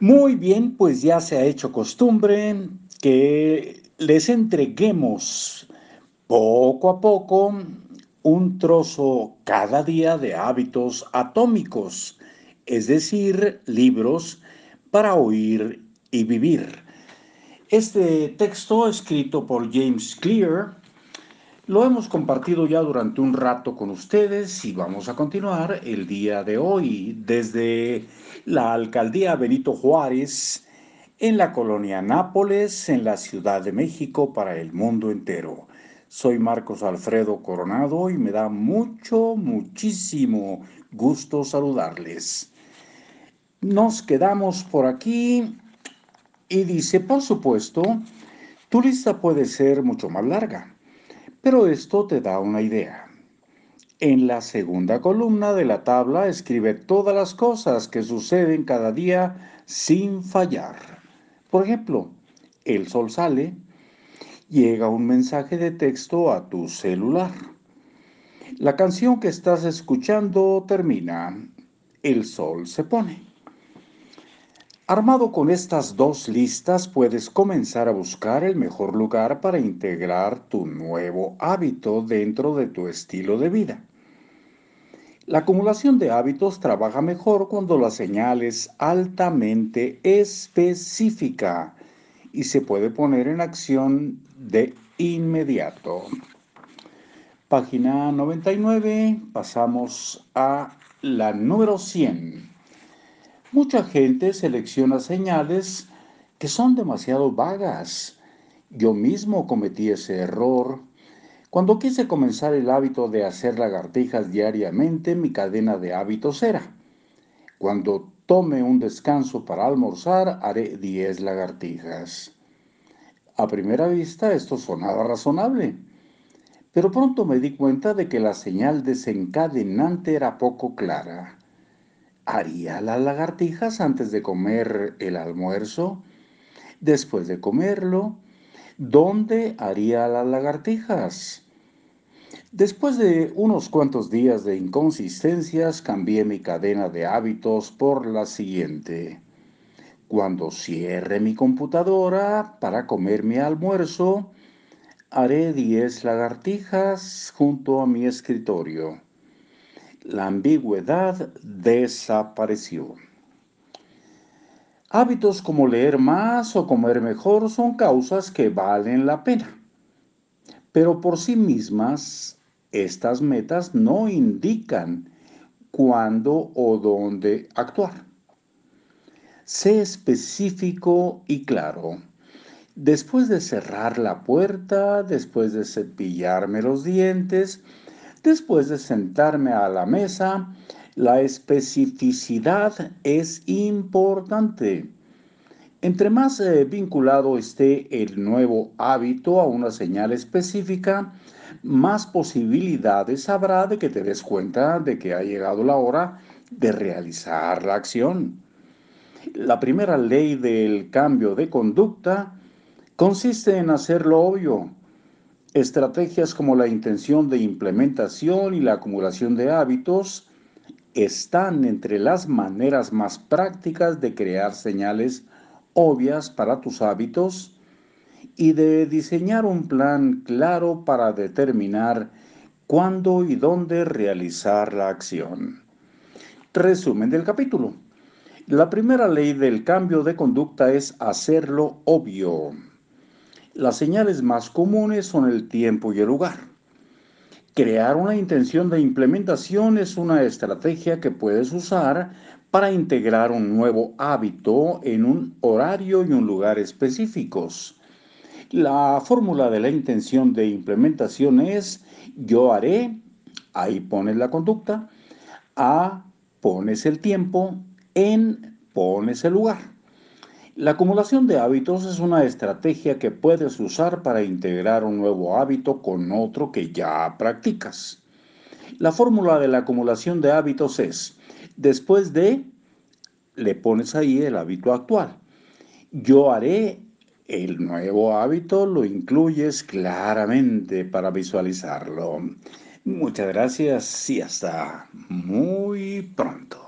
Muy bien, pues ya se ha hecho costumbre que les entreguemos poco a poco un trozo cada día de hábitos atómicos, es decir, libros para oír y vivir. Este texto, escrito por James Clear, lo hemos compartido ya durante un rato con ustedes y vamos a continuar el día de hoy desde la alcaldía Benito Juárez en la colonia Nápoles, en la Ciudad de México, para el mundo entero. Soy Marcos Alfredo Coronado y me da mucho, muchísimo gusto saludarles. Nos quedamos por aquí y dice, por supuesto, tu lista puede ser mucho más larga pero esto te da una idea. En la segunda columna de la tabla escribe todas las cosas que suceden cada día sin fallar. Por ejemplo, el sol sale, llega un mensaje de texto a tu celular. La canción que estás escuchando termina, el sol se pone. Armado con estas dos listas, puedes comenzar a buscar el mejor lugar para integrar tu nuevo hábito dentro de tu estilo de vida. La acumulación de hábitos trabaja mejor cuando la señal es altamente específica y se puede poner en acción de inmediato. Página 99, pasamos a la número 100. Mucha gente selecciona señales que son demasiado vagas. Yo mismo cometí ese error. Cuando quise comenzar el hábito de hacer lagartijas diariamente, mi cadena de hábitos era, cuando tome un descanso para almorzar, haré 10 lagartijas. A primera vista esto sonaba razonable, pero pronto me di cuenta de que la señal desencadenante era poco clara haría las lagartijas antes de comer el almuerzo, después de comerlo, ¿dónde haría las lagartijas? Después de unos cuantos días de inconsistencias, cambié mi cadena de hábitos por la siguiente. Cuando cierre mi computadora para comer mi almuerzo, haré 10 lagartijas junto a mi escritorio la ambigüedad desapareció. Hábitos como leer más o comer mejor son causas que valen la pena, pero por sí mismas estas metas no indican cuándo o dónde actuar. Sé específico y claro. Después de cerrar la puerta, después de cepillarme los dientes, Después de sentarme a la mesa, la especificidad es importante. Entre más eh, vinculado esté el nuevo hábito a una señal específica, más posibilidades habrá de que te des cuenta de que ha llegado la hora de realizar la acción. La primera ley del cambio de conducta consiste en hacerlo obvio, Estrategias como la intención de implementación y la acumulación de hábitos están entre las maneras más prácticas de crear señales obvias para tus hábitos y de diseñar un plan claro para determinar cuándo y dónde realizar la acción. Resumen del capítulo. La primera ley del cambio de conducta es hacerlo obvio. Las señales más comunes son el tiempo y el lugar. Crear una intención de implementación es una estrategia que puedes usar para integrar un nuevo hábito en un horario y un lugar específicos. La fórmula de la intención de implementación es yo haré, ahí pones la conducta, a pones el tiempo, en pones el lugar. La acumulación de hábitos es una estrategia que puedes usar para integrar un nuevo hábito con otro que ya practicas. La fórmula de la acumulación de hábitos es, después de, le pones ahí el hábito actual. Yo haré el nuevo hábito, lo incluyes claramente para visualizarlo. Muchas gracias y hasta muy pronto.